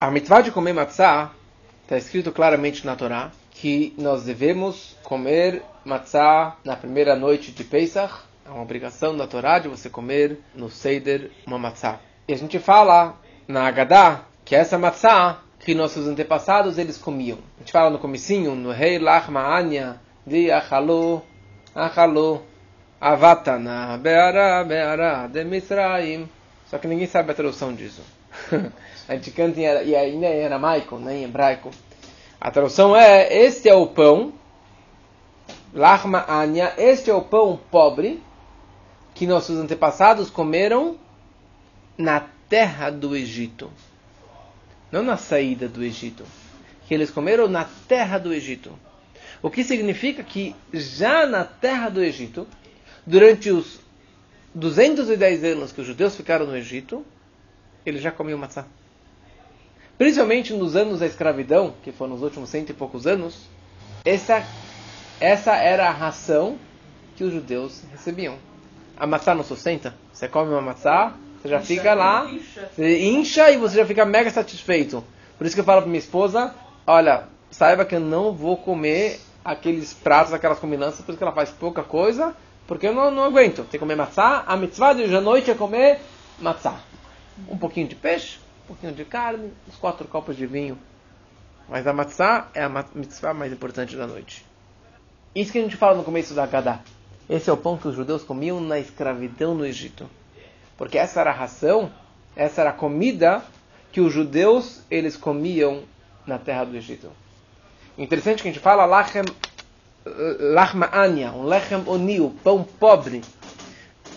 A mitzvah de comer matzah está escrito claramente na Torá que nós devemos comer matzah na primeira noite de Pesach. É uma obrigação da Torá de você comer no Seder uma matzah. E a gente fala na Haggadah que essa matzah que nossos antepassados eles comiam. A gente fala no comecinho, no Rei Lachma Anya, de Achalu, Achalu, Avatana, Beara, Beara, de Misraim. Só que ninguém sabe a tradução disso. a gente canta em, em, em aramaico, né, em hebraico. A tradução é: Este é o pão, Lachma Anya, este é o pão pobre que nossos antepassados comeram na terra do Egito. Não na saída do Egito. Que eles comeram na terra do Egito. O que significa que já na terra do Egito, durante os 210 anos que os judeus ficaram no Egito, eles já comiam matzá. Principalmente nos anos da escravidão, que foram nos últimos cento e poucos anos, essa, essa era a ração que os judeus recebiam. A maçã não sustenta. Você come uma maçã, você já incha, fica lá, incha. você incha e você já fica mega satisfeito. Por isso que eu falo para minha esposa, olha, saiba que eu não vou comer aqueles pratos, aquelas combinanças, por isso que ela faz pouca coisa, porque eu não, não aguento. Tem que comer maçã, a mitzvah de hoje à noite é comer matzá. Um pouquinho de peixe, pouquinho de carne, uns quatro copos de vinho. Mas a matzá é a mitzvah mais importante da noite. Isso que a gente fala no começo da Gadá. Esse é o pão que os judeus comiam na escravidão no Egito. Porque essa era a ração, essa era a comida que os judeus eles comiam na terra do Egito. Interessante que a gente fala lachem, lachma anya, um lechem oni, o pão pobre.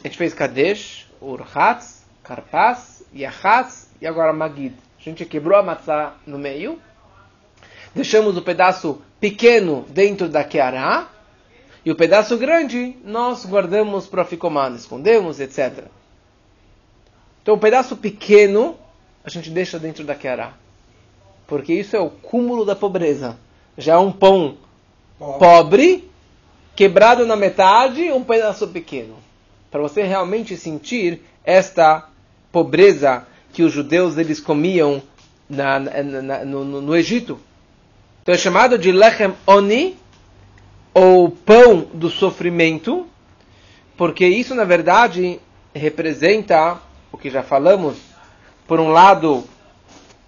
A gente fez kadesh, urhatz, karpas, yachatz e agora magid. A gente quebrou a matzá no meio, deixamos o pedaço pequeno dentro da keará, e o pedaço grande nós guardamos para ficomar, escondemos, etc. Então, o pedaço pequeno a gente deixa dentro da queará. Porque isso é o cúmulo da pobreza. Já é um pão pobre, pobre quebrado na metade, um pedaço pequeno. Para você realmente sentir esta pobreza que os judeus eles comiam na, na, na, no, no, Egito. Então é chamado de lechem oni, ou pão do sofrimento, porque isso na verdade representa o que já falamos, por um lado,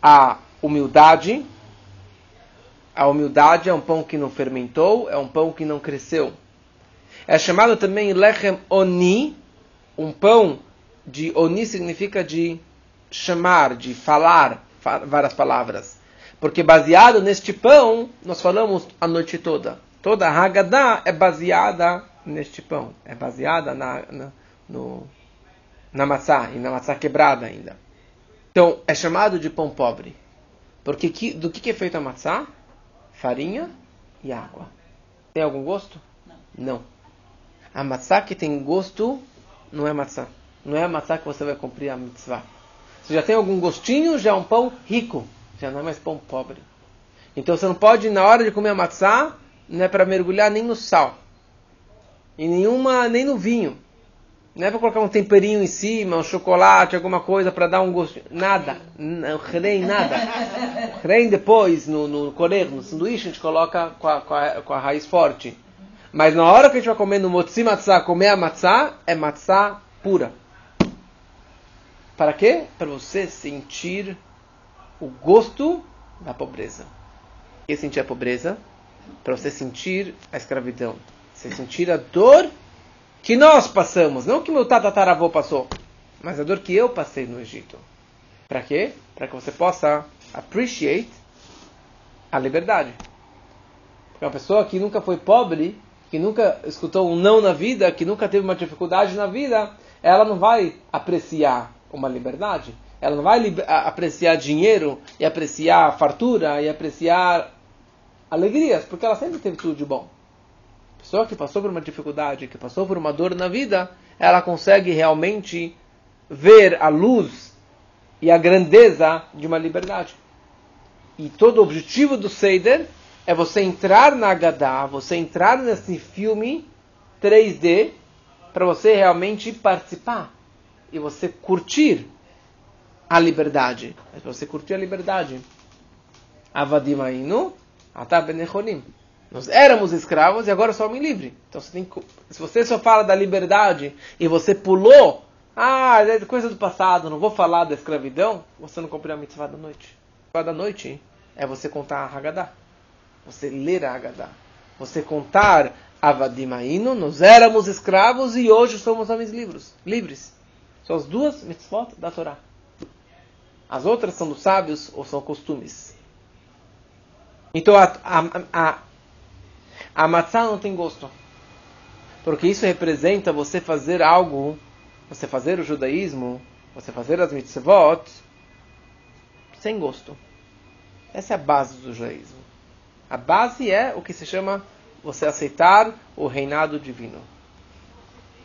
a humildade. A humildade é um pão que não fermentou, é um pão que não cresceu. É chamado também lechem oni, um pão de oni significa de chamar, de falar várias palavras. Porque baseado neste pão, nós falamos a noite toda. Toda a Haggadah é baseada neste pão. É baseada na, na no, na maçã, e na maçã quebrada ainda. Então, é chamado de pão pobre. Porque que, do que, que é feita a maçã? Farinha e água. Tem algum gosto? Não. Não. A maçã que tem gosto não é maçã. Não é a maçã que você vai cumprir a mitzvah. Se já tem algum gostinho, já é um pão rico. Já não é mais pão pobre. Então você não pode, na hora de comer a matzá, não é para mergulhar nem no sal. E nenhuma, nem no vinho. Não é para colocar um temperinho em cima, um chocolate, alguma coisa para dar um gosto. Nada. Não, rei, nada. Rei depois, no, no corer, no sanduíche, a gente coloca com a, com, a, com a raiz forte. Mas na hora que a gente vai comer no motzi matzah, comer a matzah, é matzah pura. Para quê? Para você sentir o gosto da pobreza. E sentir a pobreza? Para você sentir a escravidão. Você sentir a dor que nós passamos, não que meu tataravô passou, mas a dor que eu passei no Egito. Para quê? Para que você possa appreciate a liberdade. Porque uma pessoa que nunca foi pobre, que nunca escutou um não na vida, que nunca teve uma dificuldade na vida, ela não vai apreciar uma liberdade. Ela não vai apreciar dinheiro e apreciar fartura e apreciar alegrias, porque ela sempre teve tudo de bom pessoa que passou por uma dificuldade, que passou por uma dor na vida, ela consegue realmente ver a luz e a grandeza de uma liberdade. E todo o objetivo do Seder é você entrar na Gadá, você entrar nesse filme 3D, para você realmente participar e você curtir a liberdade. Mas você curtir a liberdade. Avadim Ainu, Atabenechonim. Nós éramos escravos e agora somos livres. Então, você tem, se você só fala da liberdade e você pulou, ah, é coisa do passado, não vou falar da escravidão, você não cumpriu a mitzvah da noite. A mitzvah da noite é você contar a Haggadah. Você ler a Haggadah. Você contar Avadimaino, nós éramos escravos e hoje somos homens livres. livres. São as duas mitzvot da Torá. As outras são dos sábios ou são costumes. Então a, a, a, a matzah não tem gosto. Porque isso representa você fazer algo, você fazer o judaísmo, você fazer as mitzvot, sem gosto. Essa é a base do judaísmo. A base é o que se chama você aceitar o reinado divino.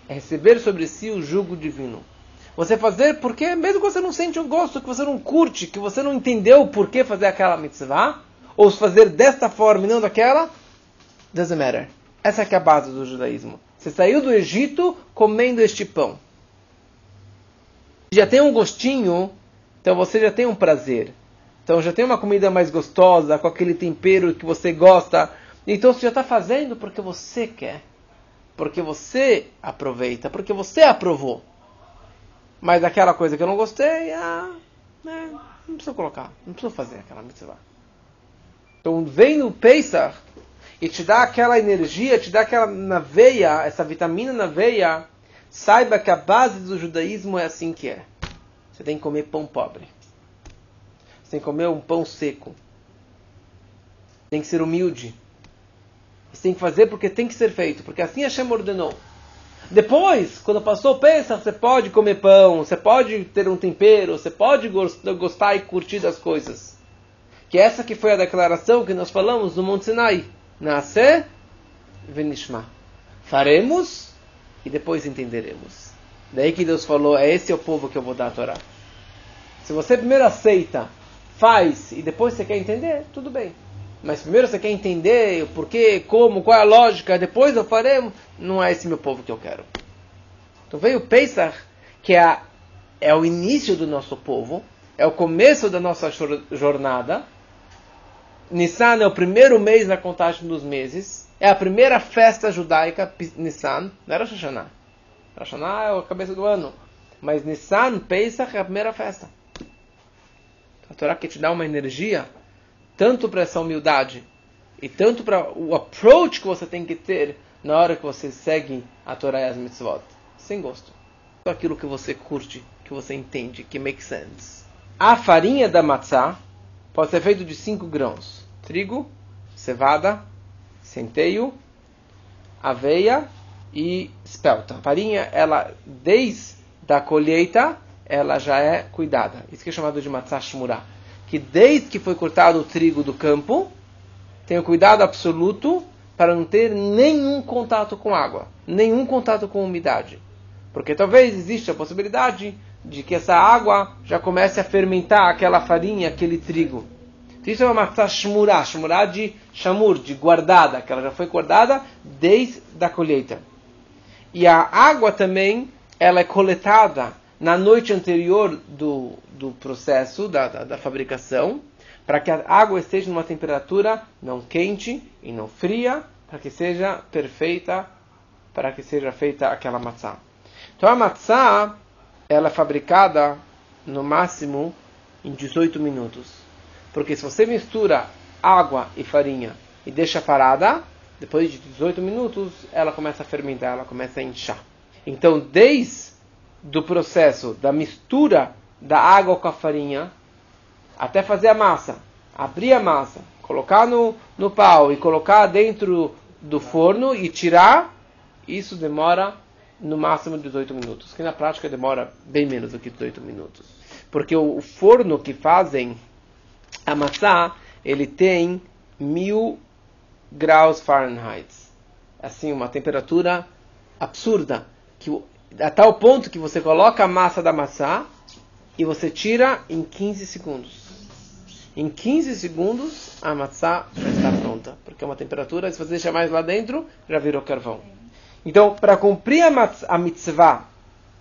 É receber sobre si o jugo divino. Você fazer porque, mesmo que você não sente um gosto, que você não curte, que você não entendeu por que fazer aquela mitzvah, ou fazer desta forma e não daquela, doesn't matter. Essa é, a base do judaísmo. Você saiu do Egito comendo este pão. Já tem um gostinho, então você já tem um prazer. Então já tem uma comida mais gostosa, com aquele tempero que você gosta. Então você já está fazendo porque você quer. Porque você aproveita, porque você aprovou. Mas aquela coisa que eu não gostei, ah, né, não precisa colocar, não precisa fazer aquela mitzvah. Então vem no Pesach e te dá aquela energia, te dá aquela na veia, essa vitamina na veia, saiba que a base do judaísmo é assim que é. Você tem que comer pão pobre. Você tem que comer um pão seco. Tem que ser humilde. Você tem que fazer porque tem que ser feito, porque assim a Hashem ordenou. Depois, quando passou o Pesach, você pode comer pão, você pode ter um tempero, você pode gostar e curtir das coisas. Que essa que foi a declaração que nós falamos no Monte Sinai. Nasce venishma. Faremos e depois entenderemos. Daí que Deus falou, é esse o povo que eu vou dar a Torá. Se você primeiro aceita, faz e depois você quer entender, tudo bem. Mas primeiro você quer entender o porquê, como, qual é a lógica, depois eu farei, não é esse meu povo que eu quero. Então veio Pesach, que é, a, é o início do nosso povo, é o começo da nossa jornada, Nissan é o primeiro mês na contagem dos meses. É a primeira festa judaica, Nissan. Não era. Rosh Hashanah é a cabeça do ano. Mas Nissan, Pesach, é a primeira festa. A Torá que te dá uma energia, tanto para essa humildade, e tanto para o approach que você tem que ter na hora que você segue a Torá e as mitzvot. Sem gosto. Só aquilo que você curte, que você entende, que make sense. A farinha da matzah pode ser feito de cinco grãos: trigo, cevada, centeio, aveia e espelta. A farinha, ela desde a colheita, ela já é cuidada. Isso que é chamado de matzah shmurah. Que desde que foi cortado o trigo do campo, tem o cuidado absoluto para não ter nenhum contato com água, nenhum contato com umidade. Porque talvez exista a possibilidade de que essa água já comece a fermentar aquela farinha, aquele trigo. Então, isso é uma matzah shmurá, shmurá de shamur, de guardada, que ela já foi guardada desde a colheita. E a água também, ela é coletada na noite anterior do, do processo da, da, da fabricação, para que a água esteja numa temperatura não quente e não fria, para que seja perfeita, para que seja feita aquela matzá. Então a matzá ela é fabricada no máximo em 18 minutos. Porque se você mistura água e farinha e deixa parada, depois de 18 minutos ela começa a fermentar, ela começa a inchar. Então, desde do processo da mistura da água com a farinha até fazer a massa, abrir a massa, colocar no, no pau e colocar dentro do forno e tirar, isso demora no máximo 18 minutos, que na prática demora bem menos do que 18 minutos. Porque o, forno que fazem a maçã, ele tem mil graus Fahrenheit. Assim, uma temperatura absurda. Que, a tal ponto que você coloca a massa da maçã e você tira em 15 segundos. Em 15 segundos, a matzá já está pronta. Porque é uma temperatura, se você deixar mais lá dentro, já virou carvão. Então, para cumprir a, a mitzvah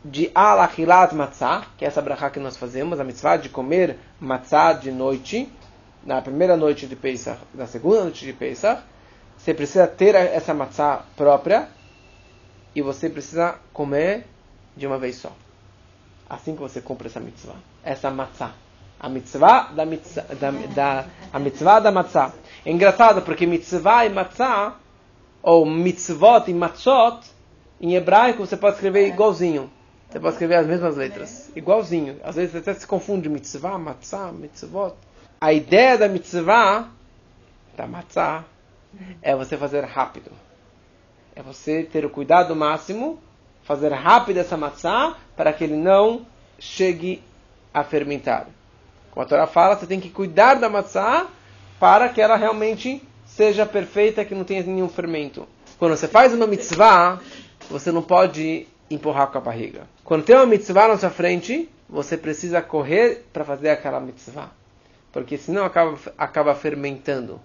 de alachilat matzah, que é essa brachá que nós fazemos, a mitzvah de comer matzah de noite, na primeira noite de Pesach, na segunda noite de Pesach, você precisa ter essa matzah própria e você precisa comer de uma vez só. Assim que você cumpre essa mitzvah. Essa matzah. A mitzvah da mitzvah da, da, a mitzvah da matzah. É engraçado porque mitzvah e matzah, ou mitzvot e matzot, em hebraico você pode escrever igualzinho. Você pode escrever as mesmas letras. Igualzinho. Às vezes até se confunde mitzvah, matzah, mitzvot. A ideia da mitzvah, da matzah, é você fazer rápido. É você ter o cuidado máximo, fazer rápido essa matzah, para que ele não chegue a fermentar. Como a Torá fala, você tem que cuidar da matzah para que ela realmente seja perfeita, que não tenha nenhum fermento. Quando você faz uma mitzvah, você não pode empurrar com a barriga. Quando tem uma mitzvah na sua frente, você precisa correr para fazer aquela mitzvah. Porque senão acaba, acaba fermentando.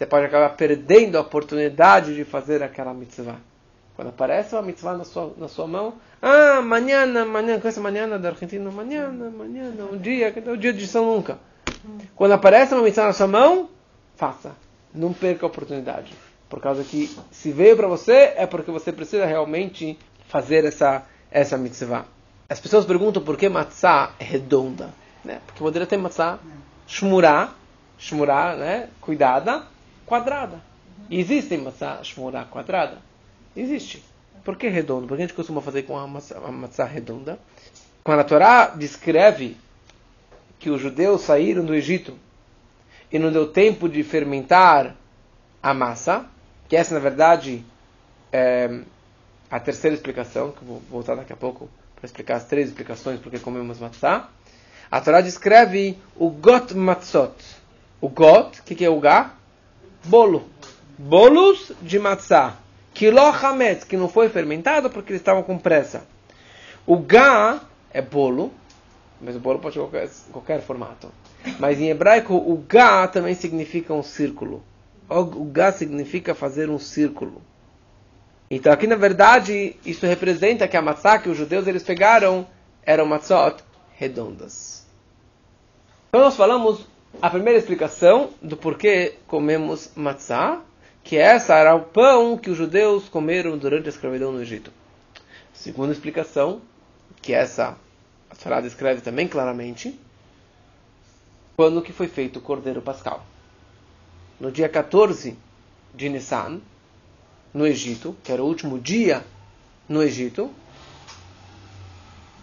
Você pode acabar perdendo a oportunidade de fazer aquela mitzvah. Quando aparece uma mitzvah na sua, na sua mão, ah, amanhã, amanhã, conhece amanhã da Argentina? Amanhã, amanhã, um dia, o dia de São Nunca. Quando aparece uma mitzvah na sua mão, faça. Não perca a oportunidade. Por causa que se veio para você, é porque você precisa realmente fazer essa, essa mitzvah. As pessoas perguntam por que matzah é redonda. Né? Porque poderia ter matzah shmurá, shmurá, né? cuidada, quadrada. Existe matzah shmurá quadrada? Existe. Por que redondo? Por que a gente costuma fazer com uma matzah redonda? Quando a Torá descreve que os judeus saíram do Egito e não deu tempo de fermentar a massa, que essa na verdade é a terceira explicação, que eu vou voltar daqui a pouco para explicar as três explicações porque comemos matzah. A Torá descreve o got matzot. O got, o que, que, é o gá? Bolo. Bolos de matzah. Kilo hametz, que não foi fermentado porque eles estavam com pressa. O gá é bolo, mas o bolo pode ser qualquer, qualquer formato. Mas em hebraico, o gá também significa um círculo. O gá significa fazer um círculo. Então aqui na verdade isso representa que a matzá que os judeus eles pegaram eram matzot redondas. Então nós falamos a primeira explicação do porquê comemos matzá, que essa era o pão que os judeus comeram durante a escravidão no Egito. Segunda explicação, que essa a Torá descreve também claramente, quando que foi feito o Cordeiro Pascal. No dia 14 de Nissan, no Egito, que era o último dia no Egito.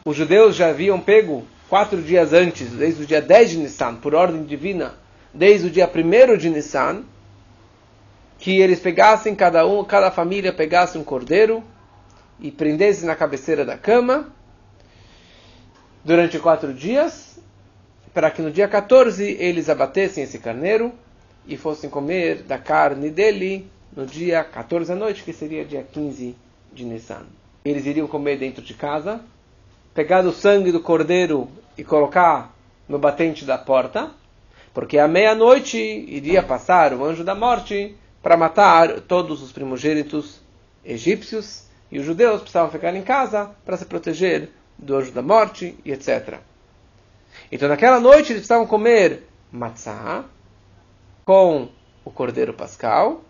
Os judeus já haviam pego quatro dias antes, desde o dia 10 de Nissan, por ordem divina, desde o dia 1 de Nissan, que eles pegassem, cada um, cada família pegasse um cordeiro e prendesse na cabeceira da cama durante quatro dias, para que no dia 14 eles abatessem esse carneiro e fossem comer da carne dele no dia 14 à noite, que seria dia 15 de Nissan. Eles iriam comer dentro de casa, pegar o sangue do cordeiro e colocar no batente da porta, porque à meia-noite iria passar o anjo da morte para matar todos os primogênitos egípcios e os judeus precisavam ficar em casa para se proteger do anjo da morte e etc. Então naquela noite eles precisavam comer matzah com o cordeiro pascal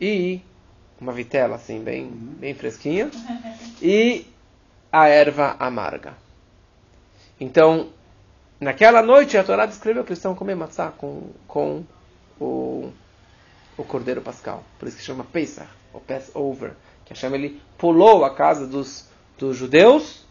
e uma vitela assim bem bem fresquinha e a erva amarga. Então, naquela noite a Torá descreveu que eles estão comendo matzá com, com o, o cordeiro pascal. Por isso que chama Pesach, ou Passover. Que Hashem ele pulou a casa dos, dos judeus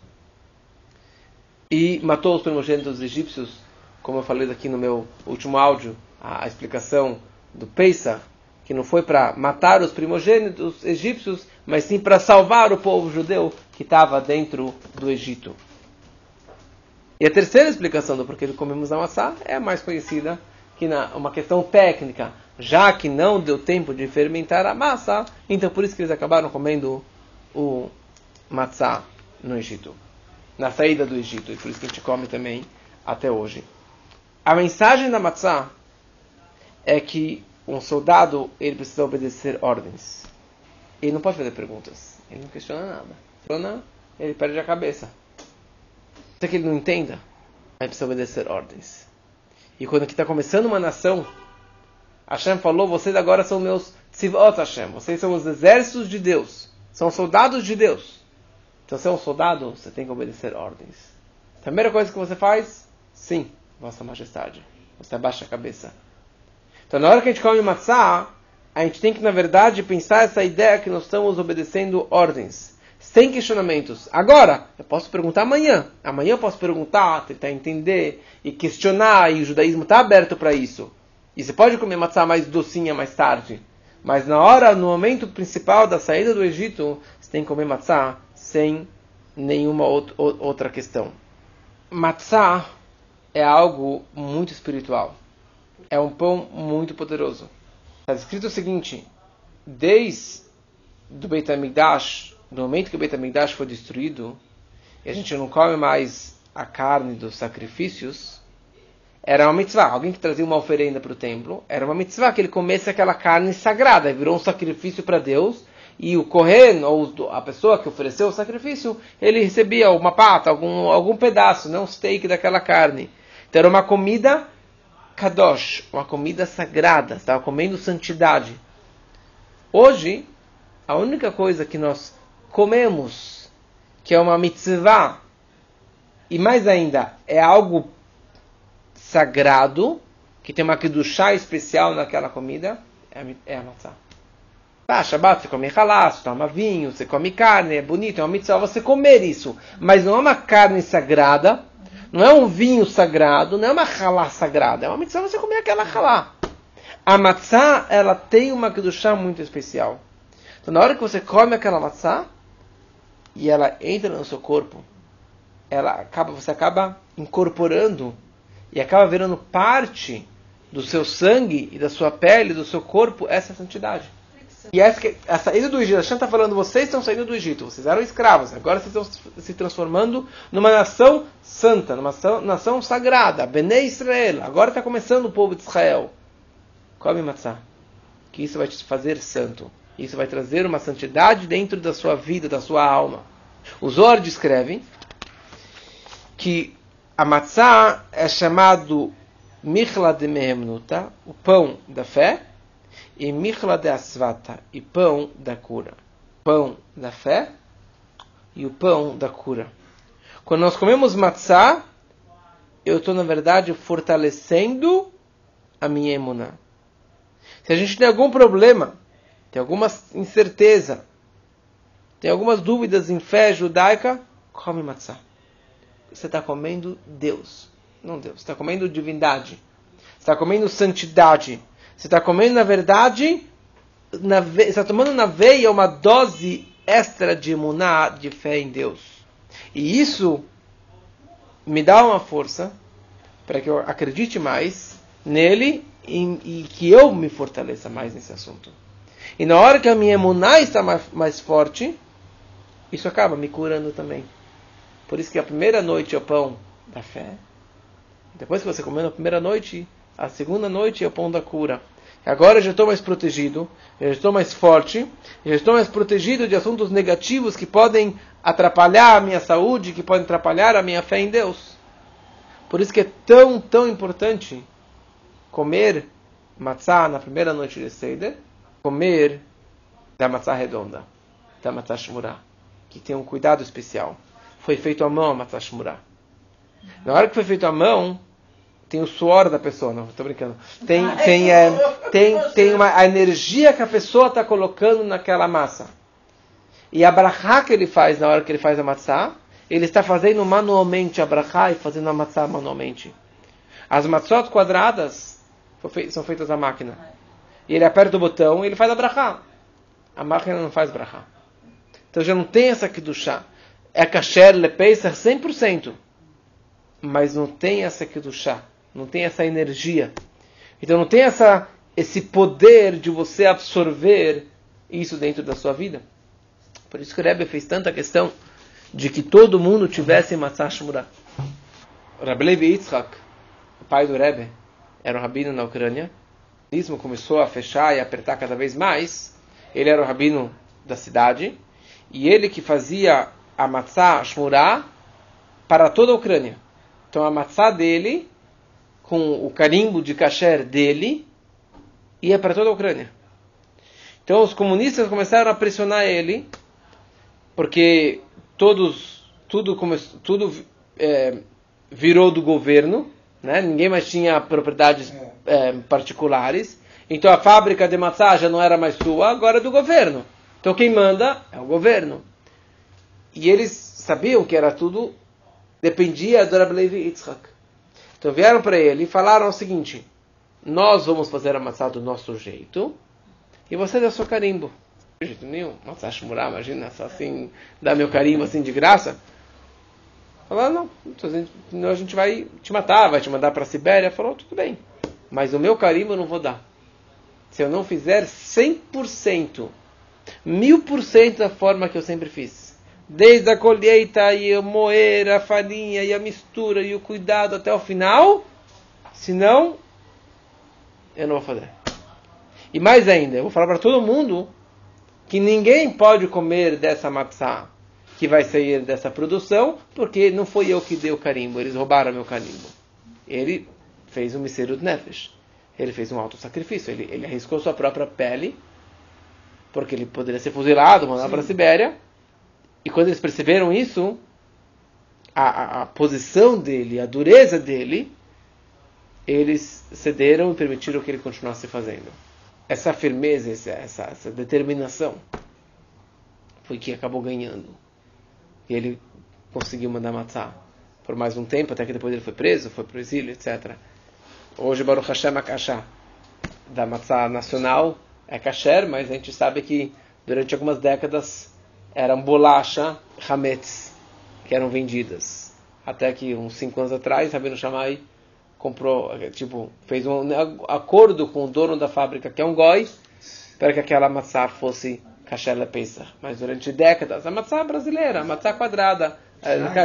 e matou os primogênitos egípcios, como eu falei aqui no meu último áudio, a, a explicação do Pesach que não foi para matar os primogênitos egípcios, mas sim para salvar o povo judeu que estava dentro do Egito. E a terceira explicação do porquê comemos a maçã é a mais conhecida, que na uma questão técnica, já que não deu tempo de fermentar a massa, então por isso que eles acabaram comendo o matzá no Egito, na saída do Egito, e por isso que a gente come também até hoje. A mensagem da matzá é que um soldado ele precisa obedecer ordens. Ele não pode fazer perguntas. Ele não questiona nada. Questiona ele perde a cabeça. Até que ele não entenda, aí precisa obedecer ordens. E quando está começando uma nação, Hashem falou, vocês agora são meus tzivot Hashem, vocês são os exércitos de Deus, são soldados de Deus. Então, se é um soldado, você tem que obedecer ordens. A primeira coisa que você faz, sim, Vossa Majestade. Você abaixa a cabeça. Então, na hora que a gente come matzah, a gente tem que, na verdade, pensar essa ideia que nós estamos obedecendo ordens, sem questionamentos. Agora, eu posso perguntar amanhã. Amanhã eu posso perguntar, tentar entender e questionar, e o judaísmo está aberto para isso. E você pode comer matzah mais docinha mais tarde. Mas na hora, no momento principal da saída do Egito, você tem que comer matzah sem nenhuma outra questão. Matzah é algo muito espiritual. É um pão muito poderoso. Está escrito o seguinte: desde do Beit HaMikdash, no momento que o Beit HaMikdash foi destruído, e a gente não come mais a carne dos sacrifícios, era uma mitzvah. Alguém que trazia uma oferenda para o templo, era uma mitzvah que ele comesse aquela carne sagrada, virou um sacrifício para Deus, e o Kohen, ou a pessoa que ofereceu o sacrifício, ele recebia uma pata, algum, algum pedaço, não um steak daquela carne. Então era uma comida kadosh, uma comida sagrada, estava comendo santidade. Hoje, a única coisa que nós comemos, que é uma mitzvah, e mais ainda, é algo sagrado, que tem uma chá especial naquela comida, é a matzah. Tá, Shabbat você come halá, você toma vinho, você come carne, é bonito, é uma mitzvah você comer isso. Mas não é uma carne sagrada, não é um vinho sagrado, não é uma halá sagrada, é uma mitzvah você comer aquela halá. A matzá, ela tem uma kedushá muito especial. Então, na hora que você come aquela matzá, e ela entra no seu corpo, ela acaba, você acaba incorporando e acaba virando parte do seu sangue e da sua pele, do seu corpo, essa santidade. E essa, a saída do Egito, Hashem está falando, vocês estão saindo do Egito, vocês eram escravos, agora vocês estão se transformando numa nação santa, numa nação, sagrada, Bnei Israel, agora está começando o povo de Israel. Come matzah, que isso vai te fazer santo, isso vai trazer uma santidade dentro da sua vida, da sua alma. Os Zohar descrevem que a matzah é chamado Michla de Mehemnuta, o pão da fé, e michla de asvata, e pão da cura. Pão da fé e o pão da cura. Quando nós comemos matzá, eu estou, na verdade, fortalecendo a minha emuná. Se a gente tem algum problema, tem alguma incerteza, tem algumas dúvidas em fé judaica, come matzá. Você está comendo Deus, não Deus. Você está comendo divindade. Você está comendo santidade. Você está comendo, na verdade, na ve... você está tomando na veia uma dose extra de imuná, de fé em Deus. E isso me dá uma força para que eu acredite mais nele e, e, que eu me fortaleça mais nesse assunto. E na hora que a minha emuná está mais, mais forte, isso acaba me curando também. Por isso que a primeira noite é o pão da fé. Depois que você comeu na primeira noite, a segunda noite é o pão da cura. Agora eu já estou mais protegido, eu já estou mais forte, eu já estou mais protegido de assuntos negativos que podem atrapalhar a minha saúde, que podem atrapalhar a minha fé em Deus. Por isso que é tão, tão importante comer matzah na primeira noite de Seder, comer da matzah redonda, da matzah shmurah, que tem um cuidado especial. Foi feito à mão a matzah shmurah. Na hora que foi feito à mão, tem o suor da pessoa, não, estou brincando. Tem, ah, tem, é, tem, tem uma, a energia que a pessoa está colocando naquela massa. E a brachá que ele faz na hora que ele faz a matzá, ele está fazendo manualmente a brachá e fazendo a matzá manualmente. As matzot quadradas são feitas à máquina. E ele aperta o botão e ele faz a brachá. A máquina não faz brachá. Então já não tem essa aqui do chá. É kasher, lepeisar 100%. Mas não tem essa aqui do chá não tem essa energia. Então não tem essa, esse poder de você absorver isso dentro da sua vida. Por isso que o Rebbe fez tanta questão de que todo mundo tivesse Matzah Shmurah. Rabbi Levi Yitzhak, o pai do Rebbe, era um rabino na Ucrânia. O começou a fechar e apertar cada vez mais. Ele era o rabino da cidade. E ele que fazia a matzá shmurá para toda a Ucrânia. Então a matzá dele, com o carimbo de kasher dele, ia para toda a Ucrânia. Então os comunistas começaram a pressionar ele, porque todos, tudo, tudo é, virou do governo, né? ninguém mais tinha propriedades é, particulares. Então a fábrica de já não era mais sua, agora é do governo. Então quem manda é o governo. E eles sabiam que era tudo, dependia do Rabbi Levi Yitzhak. Então vieram para ele e falaram o seguinte: Nós vamos fazer a matzá do nosso jeito e você dá seu carimbo. De jeito nenhum. Matzá Shmurá, imagina, só assim, dar meu carimbo assim de graça. Falaram, não, a gente vai te matar, vai te mandar para a Sibéria. Falou, tudo bem, mas o meu carimbo eu não vou dar. Se eu não fizer 100%, mil por cento da forma que eu sempre fiz. Desde a colheita e moer, a farinha e a mistura e o cuidado até o final. Senão, eu não vou fazer. E mais ainda, eu vou falar para todo mundo que ninguém pode comer dessa matzá que vai sair dessa produção, porque não foi eu que dei o carimbo, eles roubaram meu carimbo. Ele fez um mistério de nefesh. Ele fez um alto sacrifício, ele, ele arriscou sua própria pele, porque ele poderia ser fuzilado, mandado para a Sibéria. E quando eles perceberam isso, a, a, a, posição dele, a dureza dele, eles cederam e permitiram que ele continuasse fazendo essa firmeza, essa, essa determinação, foi que acabou ganhando. E ele conseguiu mandar matar por mais um tempo, até que depois ele foi preso, foi para o exílio, etc. Hoje Baruch Hashem Akashá, da matzá nacional, é kasher, mas a gente sabe que durante algumas décadas eram bolacha, hametz, que eram vendidas. Até que uns cinco anos atrás, Rabino Shammai comprou, tipo, fez um acordo com o dono da fábrica, que é um goi, para que aquela maçã fosse kasher Pesach. Mas durante décadas, a maçã brasileira, a maçã quadrada,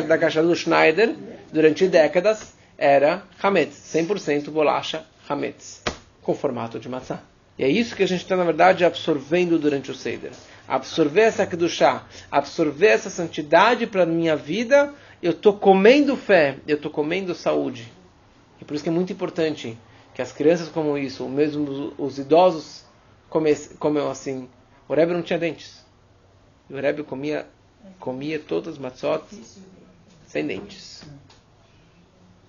da caixa do Schneider, durante décadas, era hametz, 100% bolacha hametz, com formato de maçã. E é isso que a gente está, na verdade, absorvendo durante o Seder. Absorver essa Kedushá, absorver essa santidade para a minha vida, eu estou comendo fé, eu estou comendo saúde. E por isso que é muito importante que as crianças comam isso, ou mesmo os, idosos comam assim. O Rebbe não tinha dentes. E o Rebbe comia, comia todas as matzot sem dentes.